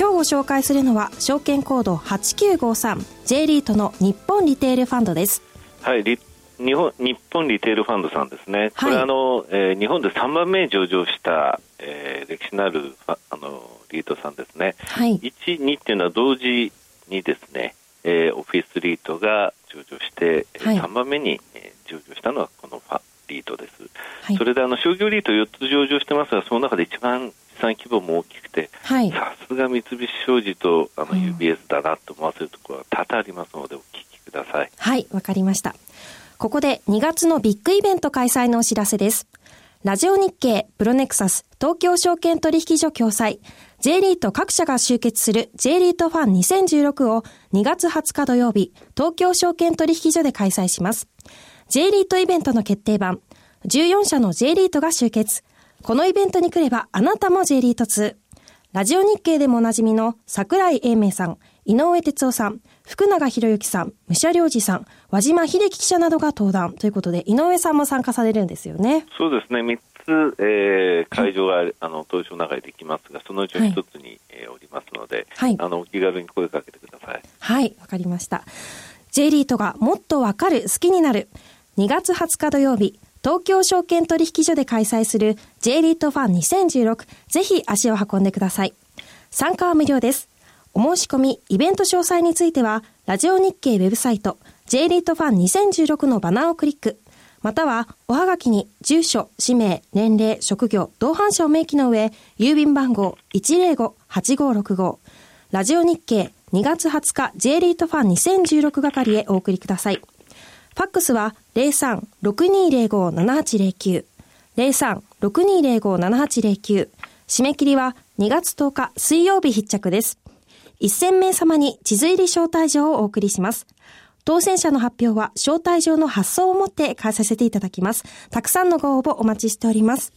今日ご紹介するのは証券コード 8953J リートの日本リテールファンドです。はい日本日本リテールファンドさんですね、これ、あのえー、日本で3番目に上場した、えー、歴史のあるあのリートさんですね、はい、1、2っていうのは同時にですね、えー、オフィスリートが上場して、はい、3番目に、えー、上場したのはこのファリートです、はい、それであの商業リート4つ上場してますがその中で一番資産規模も大きくて、さすが三菱商事とあの UBS だなと思わせるところは多々ありますのでお聞きください。はいわかりました。ここで2月のビッグイベント開催のお知らせです。ラジオ日経、プロネクサス、東京証券取引所共催、J リート各社が集結する J リートファン2016を2月20日土曜日、東京証券取引所で開催します。J リートイベントの決定版、14社の J リートが集結。このイベントに来ればあなたも J リート2。ラジオ日経でもおなじみの桜井英明さん、井上哲夫さん、福永博之さん、武者良二さん、和島秀樹記者などが登壇ということで、井上さんも参加されるんですよね。そうですね、3つ、えー、会場が、はい、あの東証の中でできますが、そのうちの1つに、はい、えー、おりますので、はい、あのお気軽に声かけてください。はい、わかりました。J リートがもっとわかる、好きになる。2月20日土曜日、東京証券取引所で開催する J リートファン2016、ぜひ足を運んでください。参加は無料です。お申し込み、イベント詳細については、ラジオ日経ウェブサイト、J リートファン2016のバナーをクリック、または、おはがきに、住所、氏名、年齢、職業、同伴者を明記の上、郵便番号105-8565、ラジオ日経2月20日 J リートファン2016係へお送りください。ファックスは03-6205-7809、03-6205-7809、締め切りは2月10日水曜日必着です。1000名様に地図入り招待状をお送りします。当選者の発表は招待状の発送をもって返させていただきます。たくさんのご応募お待ちしております。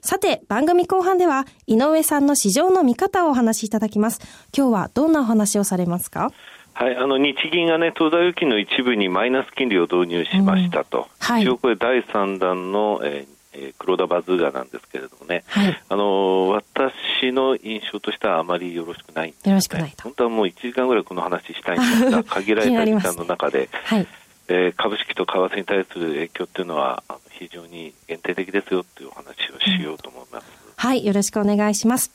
さて、番組後半では、井上さんの市場の見方をお話しいただきます。今日はどんなお話をされますか？はい、あの日銀がね、東大預金の一部にマイナス金利を導入しましたと、うん。はい、一応これ、第3弾の、えーえー、黒田バズーガなんですけれどもね、はい、あの私の印象としてはあまりよろしくないね、よろしくないと。本当はもう1時間ぐらいこの話したいんですが 限られた時間の中で、はい、えー、株式と為替に対する影響っていうのは非常に限定的ですよっていうお話をしようと思います、うん、はい。よろしくお願いします。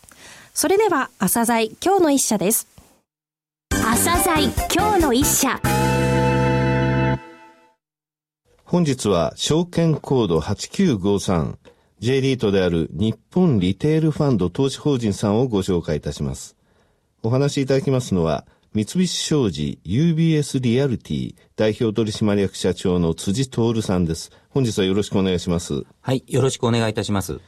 それでは朝鮮今日の一社です朝鮮今日の一社本日は証券コード 8953J リートである日本リテールファンド投資法人さんをご紹介いたします。お話しいただきますのは、三菱商事 UBS リアルティ代表取締役社長の辻徹さんです。本日はよろしくお願いします。はい、よろしくお願いいたします。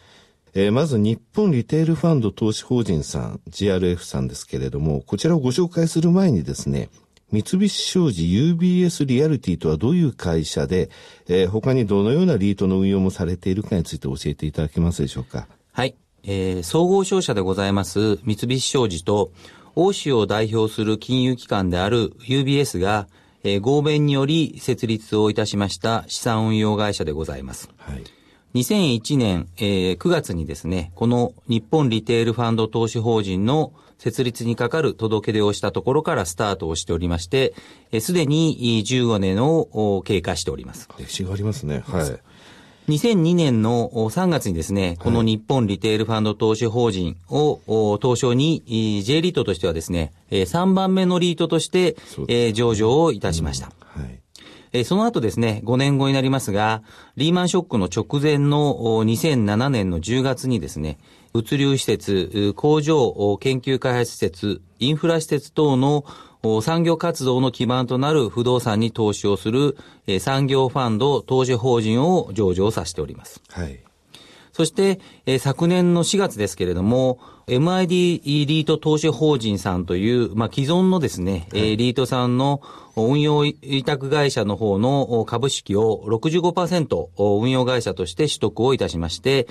えー、まず日本リテールファンド投資法人さん、GRF さんですけれども、こちらをご紹介する前にですね、三菱商事 UBS リアリティとはどういう会社で、えー、他にどのようなリートの運用もされているかについて教えていただけますでしょうか。はい。えー、総合商社でございます三菱商事と、欧州を代表する金融機関である UBS が、えー、合弁により設立をいたしました資産運用会社でございます。はい。2001年、えー、9月にですね、この日本リテールファンド投資法人の設立にかかる届け出をしたところからスタートをしておりまして、す、で、に15年を経過しております。歴史がありますね。はい。2002年の3月にですね、この日本リテールファンド投資法人を東証に J リートとしてはですね、3番目のリートとして上場をいたしました。うん、えーその後ですね、5年後になりますが、リーマンショックの直前の2007年の10月にですね、物流施設、工場、研究開発施設、インフラ施設等の産業活動の基盤となる不動産に投資をする産業ファンド投資法人を上場させております。はい。そして、えー、昨年の4月ですけれども、MID リート投資法人さんという、まあ、既存のですね、はい、リートさんの運用委託会社の方の株式を65%運用会社として取得をいたしまして、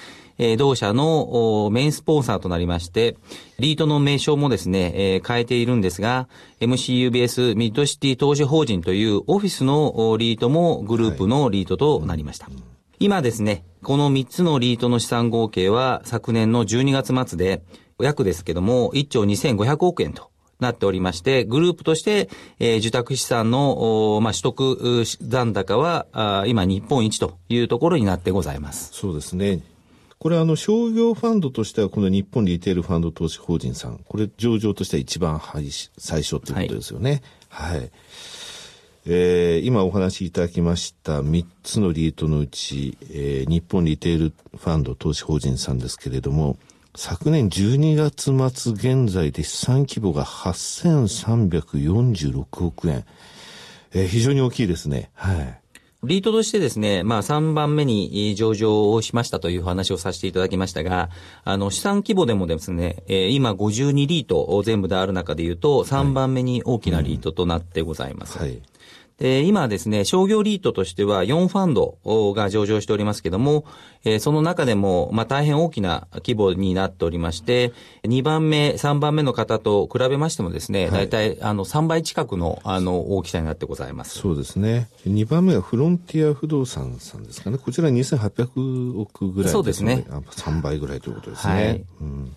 同社のメインスポンサーとなりまして、リートの名称もですね、変えているんですが、MCUBS ミッドシティ投資法人というオフィスのリートもグループのリートとなりました。はい今ですね、この3つのリートの資産合計は昨年の12月末で、約ですけども、1兆2500億円となっておりまして、グループとして、えー、受託資産の、まあ、取得残高はあ、今日本一というところになってございます。そうですね。これあの商業ファンドとしてはこの日本リテールファンド投資法人さん、これ上場としては一番最初ということですよね。はい、はいえー、今お話しいただきました3つのリートのうち、えー、日本リテールファンド投資法人さんですけれども、昨年12月末現在で資産規模が8346億円。えー、非常に大きいですね。はい。リートとしてですね、まあ3番目に上場をしましたという話をさせていただきましたが、あの資産規模でもですね、えー、今52リート全部である中で言うと3番目に大きなリートとなってございます。はい、で、今ですね、商業リートとしては4ファンドが上場しておりますけども、えー、その中でも、まあ、大変大きな規模になっておりまして、2番目、3番目の方と比べましてもですね、はい、大体、あの、3倍近くの、あの、大きさになってございます。そうですね。2番目はフロンティア不動産さんですかね。こちら2800億ぐらいそうですね。3倍ぐらいということですね。はい、うん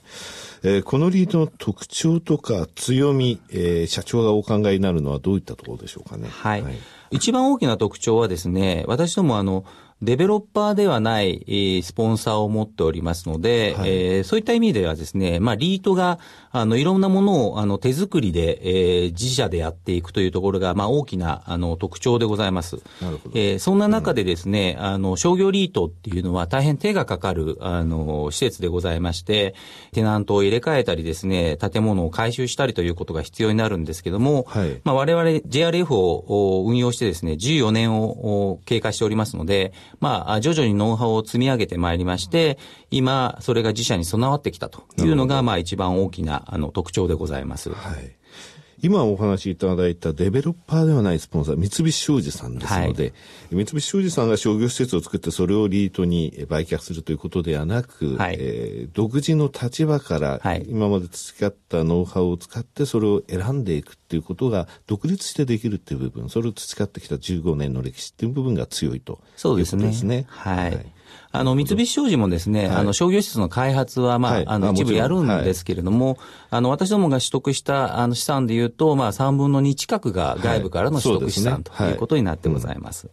えー、このリードの特徴とか強み、えー、社長がお考えになるのはどういったところでしょうかね。はい。はい、一番大きな特徴はですね、私どもあの、デベロッパーではない、えー、スポンサーを持っておりますので、はい、えー、そういった意味ではですね、まあ、リートが、あの、いろんなものを、あの、手作りで、えー、自社でやっていくというところが、まあ、大きな、あの、特徴でございます。なるほど。えー、そんな中でですね、うん、あの、商業リートっていうのは大変手がかかる、あの、施設でございまして、テナントを入れ替えたりですね、建物を改修したりということが必要になるんですけども、はい、まあ、我々 JRF を運用してですね、14年を経過しておりますので、まあ、徐々にノウハウを積み上げてまいりまして、今、それが自社に備わってきたというのが、まあ、一番大きなあの特徴でございます。はい。今お話しいただいたデベロッパーではないスポンサー、三菱商事さんですので、はい、三菱商事さんが商業施設を作ってそれをリートに売却するということではなく、はい、えー、独自の立場から今まで培ったノウハウを使ってそれを選んでいくっていうことが独立してできるっていう部分、それを培ってきた15年の歴史っていう部分が強いということですね。すね。はい、はいあの、三菱商事もですね、はい、あの、商業施設の開発は、まあ、はい、あの、一部やるんですけれども、はい、あの、私どもが取得した、あの、資産でいうと、まあ、3分の2近くが外部からの取得資産、とい。うことになってございます。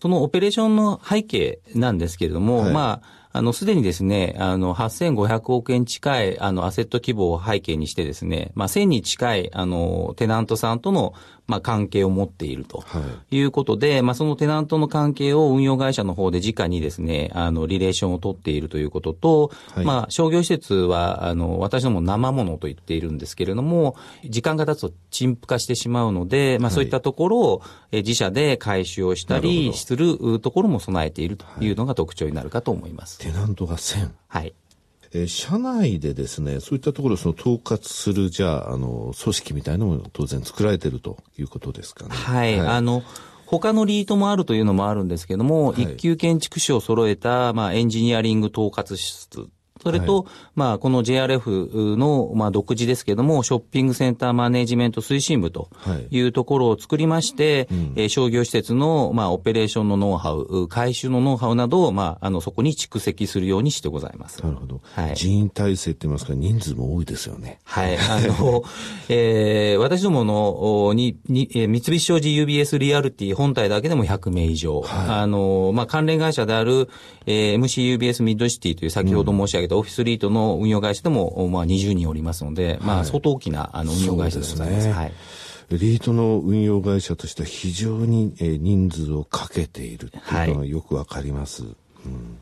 そのオペレーションの背景なんですけれども、まあ、あの、すでにですね、あの、8500億円近い、あの、アセット規模を背景にしてですね、まあ、1000に近い、あの、テナントさんとの、まあ、関係を持っているとい。うことで、はい、まあ、そのテナントの関係を運用会社の方で直にですね、あの、リレーションを取っているということと、はい、まあ、商業施設は、あの、私ども生ものと言っているんですけれども、時間が経つと陳腐化してしまうので、まあ、そういったところを、え自社で回収をしたりするところも備えているというのが特徴になるかと思います。テナントが1000。はい。えー、社内でですね、そういったところをその統括する、じゃあ、あの、組織みたいなのも当然作られているということですかね。はい。はい、あの、他のリートもあるというのもあるんですけども、はい、一級建築士を揃えた、まあ、エンジニアリング統括室それと、はい、まあ、この JRF の、まあ、独自ですけども、ショッピングセンターマネジメント推進部というところを作りまして、はいうん、え商業施設の、まあ、オペレーションのノウハウ、回収のノウハウなどを、まあ、あの、そこに蓄積するようにしてございます。なるほど。はい、人員体制って言いますか、人数も多いですよね。はい。あの、えー、私どもの、に、に、三菱商事 UBS リアルティ本体だけでも100名以上。はい、あの、まあ、関連会社である、えー、MCUBS ミッドシティという先ほど申し上げたオフィスリートの運用会社でも、まあ、20人おりますので、まあ、相当大きなあの運用会社でございます。すね、はいリートの運用会社としては非常に人数をかけているというのがよくわかります。はいうん、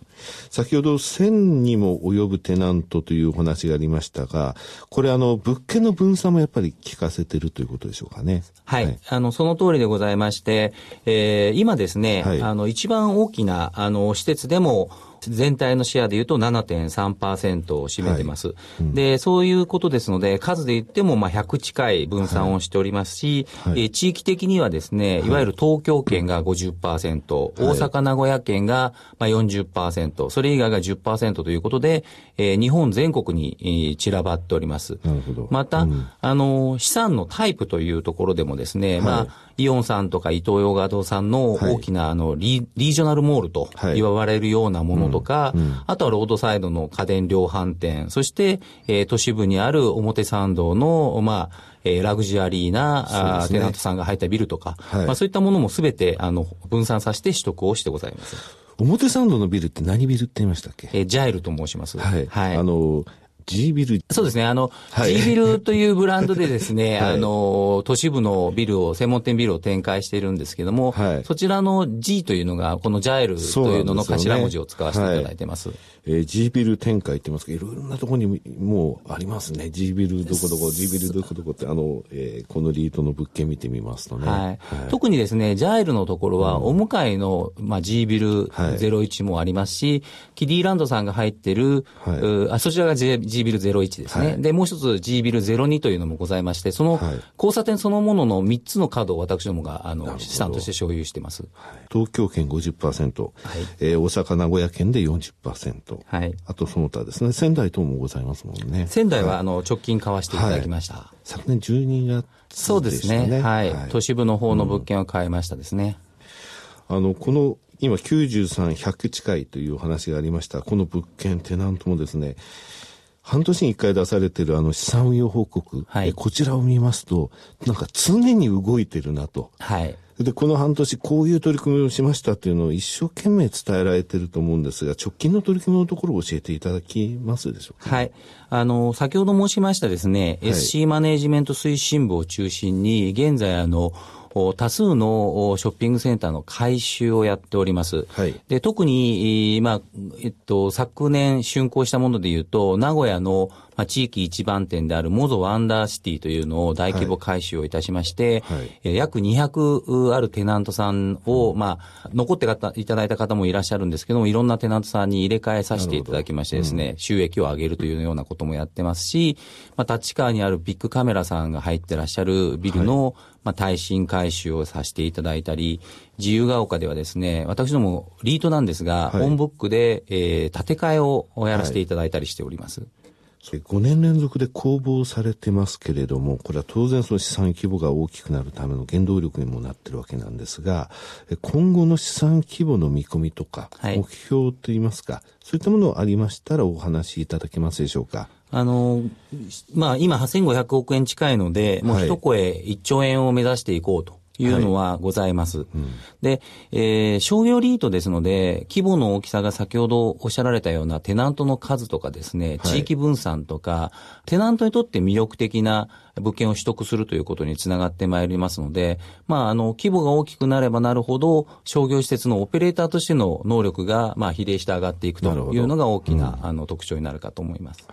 先ほど1000にも及ぶテナントというお話がありましたが、これあの、物件の分散もやっぱり効かせてるということでしょうかね。はい。はい、あの、その通りでございまして、えー、今ですね、はい、あの、一番大きな、あの、施設でも、全体のシェアでいうと7.3%を占めてます、はい。うん、で、そういうことですので、数で言ってもまあ100近い分散をしておりますし、はい、え地域的にはですね、い。わゆる東京圏が50%、はい、大阪、名古屋県がまあ40%、それ以外が10%ということで、えー、日本全国に散らばっております。また、うん、あの、資産のタイプというところでもですね、まあ、イオンさんとか伊東洋華堂さんの大きな、あのリ、リージョナルモールと言われるようなものとか、あとはロードサイドの家電量販店、そして、えー、都市部にある表参道の、まあ、えー、ラグジュアリーな、ね、テナントさんが入ったビルとか、はい、まあ、そういったものもすべてあの分散させて取得をしてございます。表参道のビルって何ビルって言いましたっけ？えー、ジャイルと申します。はい。はい、あの、G ビル。そうですね。あの、はい、G ビルというブランドでですね、はい、あの、都市部のビルを、専門店ビルを展開しているんですけども、はい、そちらの G というのが、このジャイルというのの頭文字を使わせていただいてます。えー、G ビル展開って言いますけど、いろいろなところにもうありますね。G ビルどこどこ、G ビルどこどこって、あの、えー、このリートの物件見てみますとね。はい。はい、特にですね、ジャイルのところは、お向かいの、まあ、G ビル01もありますし、キディランドさんが入ってる、はい、あそちらが G, G ビル01ですね、はい。で、もう一つ G ビル02というのもございまして、その交差点そのものの3つの角を私どもが、あの、資産として所有してます。東京圏50%、はいえー、大阪、名古屋圏で40%。はい。あとその他ですね、仙台等もございますもんね。仙台は、あの、直近買わせていただきました。はい、昨年12月、ね、そうですね。はい。都市部の方の物件を買いましたですね。うん、あの、この、今93、100近いというお話がありました。この物件、テナントもですね、半年に一回出されてるあの資産運用報告、はい、こちらを見ますと、なんか常に動いてるなと。はい。で、この半年こういう取り組みをしましたっていうのを一生懸命伝えられてると思うんですが、直近の取り組みのところを教えていただきますでしょうか、はい。あの、先ほど申しましたですね、はい、SC マネジメント推進部を中心に、現在あの、多数のショッピングセンターの改修をやっております。はい、で特に、まあえっと、昨年竣工したものでいうと、名古屋のまあ、地域一番店であるモゾワンダーシティというのを大規模改修をいたしまして、はい。はい、約200あるテナントさんを、まあ、残っていただいた方もいらっしゃるんですけども、いろんなテナントさんに入れ替えさせていただきましてですね、うん、収益を上げるというようなこともやってますし、まあ、立川にあるビッグカメラさんが入ってらっしゃるビルの、はい、まあ、耐震改修をさせていただいたり、自由が丘ではですね、私どもリートなんですが、はい、オンブックで、えー、建て替えをやらせていただいたりしております。はい5年連続で公募されてますけれども、これは当然その資産規模が大きくなるための原動力にもなってるわけなんですが、今後の資産規模の見込みとか、目標といいますか、そういったものありましたらお話しいただけますでしょうか？あの、まあ今8500億円近いので、もう一声1兆円を目指していこうと。いうのはございます。はいうん、で、えー、商業リートですので、規模の大きさが先ほどおっしゃられたようなテナントの数とかですね、地域分散とか、はい、テナントにとって魅力的な物件を取得するということにつながってまいりますので、まあ、あの、規模が大きくなればなるほど、商業施設のオペレーターとしての能力が、まあ、比例して上がっていくというのが大きな、うん、あの、特徴になるかと思います。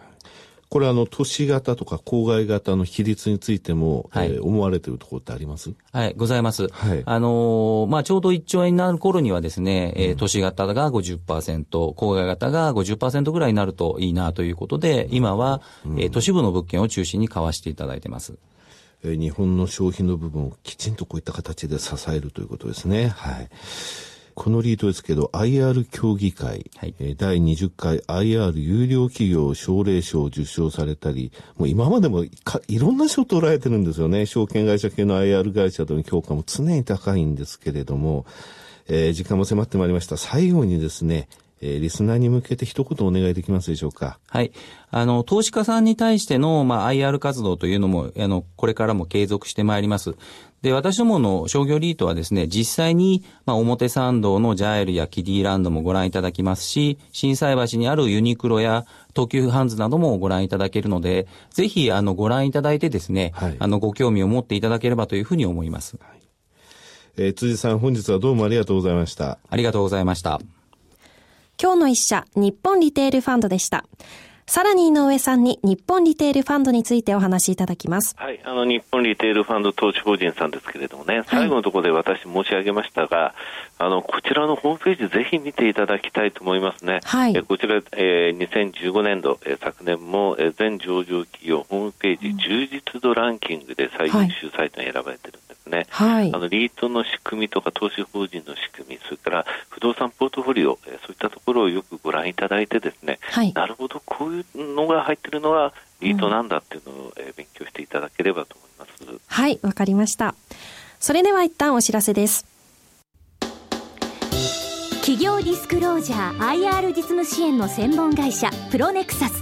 これあの、都市型とか郊外型の比率についても、はい、えー、思われているところってあります？はい、ございます。はい。あのー、まあ、ちょうど1兆円になる頃にはですね、うん、えー、都市型が50%、郊外型が50%ぐらいになるといいなということで、今は、うん、えー、都市部の物件を中心に買わせていただいてます。えー、日本の消費の部分をきちんとこういった形で支えるということですね。はい。このリートですけど、IR 協議会、はい、第20回 IR 有料企業奨励賞を受賞されたり、もう今までもいろんな賞を取られてるんですよね。証券会社系の IR 会社との評価も常に高いんですけれども、えー、時間も迫ってまいりました。最後にですね、えー、リスナーに向けて一言お願いできますでしょうか？はい。あの、投資家さんに対しての、まあ、IR 活動というのも、あの、これからも継続してまいります。で、私どもの商業リートはですね、実際に、まあ、表参道のジャイルやキディランドもご覧いただきますし、震災橋にあるユニクロや東急ハンズなどもご覧いただけるので、ぜひ、あの、ご覧いただいてですね、はい、あの、ご興味を持っていただければというふうに思います。はい、えー、辻さん、本日はどうもありがとうございました。ありがとうございました。今日の一社、日本リテールファンドでした。さらに井上さんに日本リテールファンドについてお話しいただきます。はい、あの日本リテールファンド投資法人さんですけれどもね、最後のところで私申し上げましたが、はい、あのこちらのホームページぜひ見ていただきたいと思いますね。はい、えこちら、えー、2015年度、えー、昨年も、えー、全上場企業ホームページ、充実度ランキングで最優秀サイトに選ばれてるんですね。はい、あのリートの仕組みとか投資法人の仕組み、それから不動産ポートフォリオ、えー、そういったところをよくご覧いただいてですね、はい、なるほど、こういうのが入ってるのはリートなんだっていうのを、え勉強していただければと思います。はい、わかりました。それでは一旦お知らせです。企業ディスクロージャー IR 実務支援の専門会社プロネクサス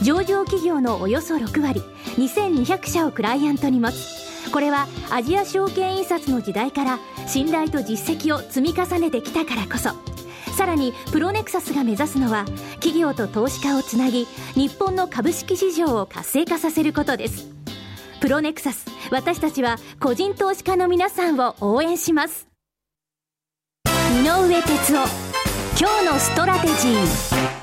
上場企業のおよそ6割2200社をクライアントに持つこれはアジア証券印刷の時代から信頼と実績を積み重ねてきたからこそさらにプロネクサスが目指すのは企業と投資家をつなぎ日本の株式市場を活性化させることですプロネクサス私たちは個人投資家の皆さんを応援します井上哲夫今日のストラテジー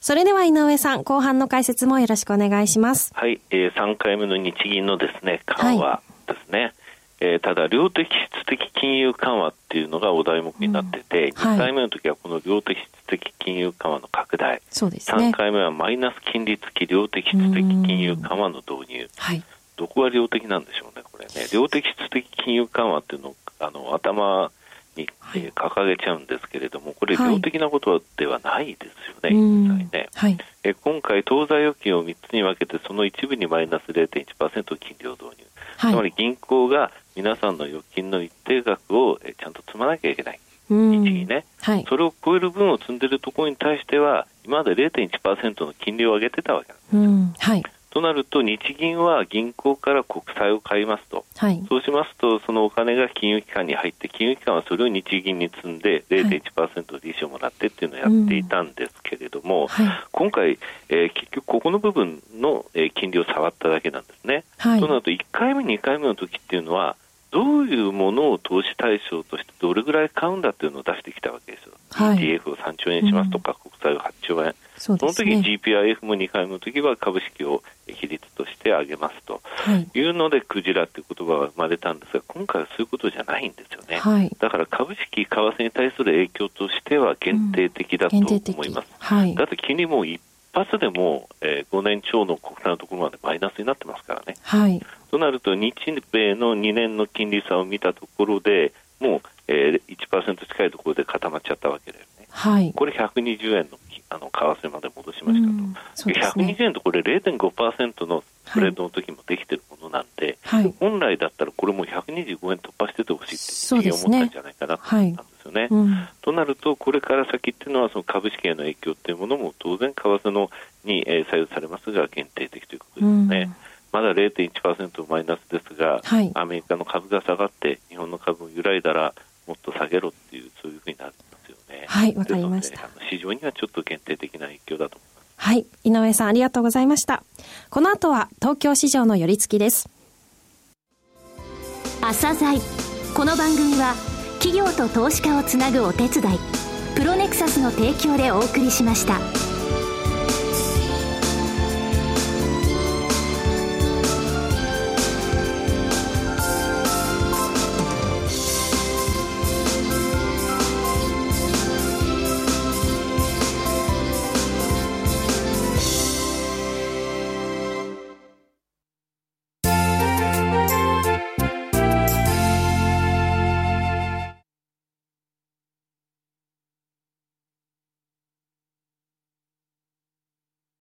それでは井上さん、後半の解説もよろしくお願いします。はい、えー、3回目の日銀のですね、緩和ですね。はいえー、ただ、量的質的金融緩和っていうのがお題目になってて、うん。はい、2回目の時はこの量的質的金融緩和の拡大、そうですね、3回目はマイナス金利付き量的質的金融緩和の導入、はい、どこが量的なんでしょうね、これね、量的質的金融緩和っていうのをあの頭に、えー、掲げちゃうんですけれども、これ、量的なことではないですよね、実際ね。はい、え今回、当座預金を3つに分けて、その一部にマイナス0.1%金利を導入。つまり銀行が皆さんの預金の一定額をちゃんと積まなきゃいけない。日銀ね、はい、それを超える分を積んでいるところに対しては、今まで0.1%の金利を上げてたわけなんですよ。はい、となると、日銀は銀行から国債を買いますと、はい、そうしますと、そのお金が金融機関に入って、金融機関はそれを日銀に積んで0.1%利子をもらってっていうのをやっていたんですけれども、はい、今回、えー、結局、ここの部分の、えー、金利を触っただけなんですね。はい、となると、1回目、2回目の時っていうのは、どういうものを投資対象としてどれぐらい買うんだっていうのを出してきたわけですよ。はい、ETF を3兆円しますとか、債を8兆円。そ、ね、の時 GPIF も2回目の時は株式を比率として上げますと、い、うのでクジラっていう言葉が生まれたんですが、今回はそういうことじゃないんですよね。はい、だから株式、為替に対する影響としては限定的だと思います。うんはい、だって金利も一発でも、えー、5年超の国債のところまでマイナスになってますからね。はい、となると、日米の2年の金利差を見たところで、もう、えー、1%近いところで固まっちゃったわけだよね。はい、これ120円のあの為替まで戻しましたと、うん。ね、120円とこれ0.5%のスプレッドの時もできてるものなんで、はい、本来だったらこれも125円突破しててほしいって思ったんじゃないかなと思ったんですよね。はいうん、となると、これから先っていうのはその株式への影響っていうものも当然為替のに、えー、左右されますが限定的ということですね。うん。まだ0.1%マイナスですが、はい、アメリカの株が下がって日本の株も揺らいだらもっと下げろっていうそういうふうになますよね。はい、わかりました。市場にはちょっと限定的な影響だと思います。はい、井上さんありがとうございました。この後は東京市場の寄り付きです。朝鮮この番組は企業と投資家をつなぐお手伝いプロネクサスの提供でお送りしました。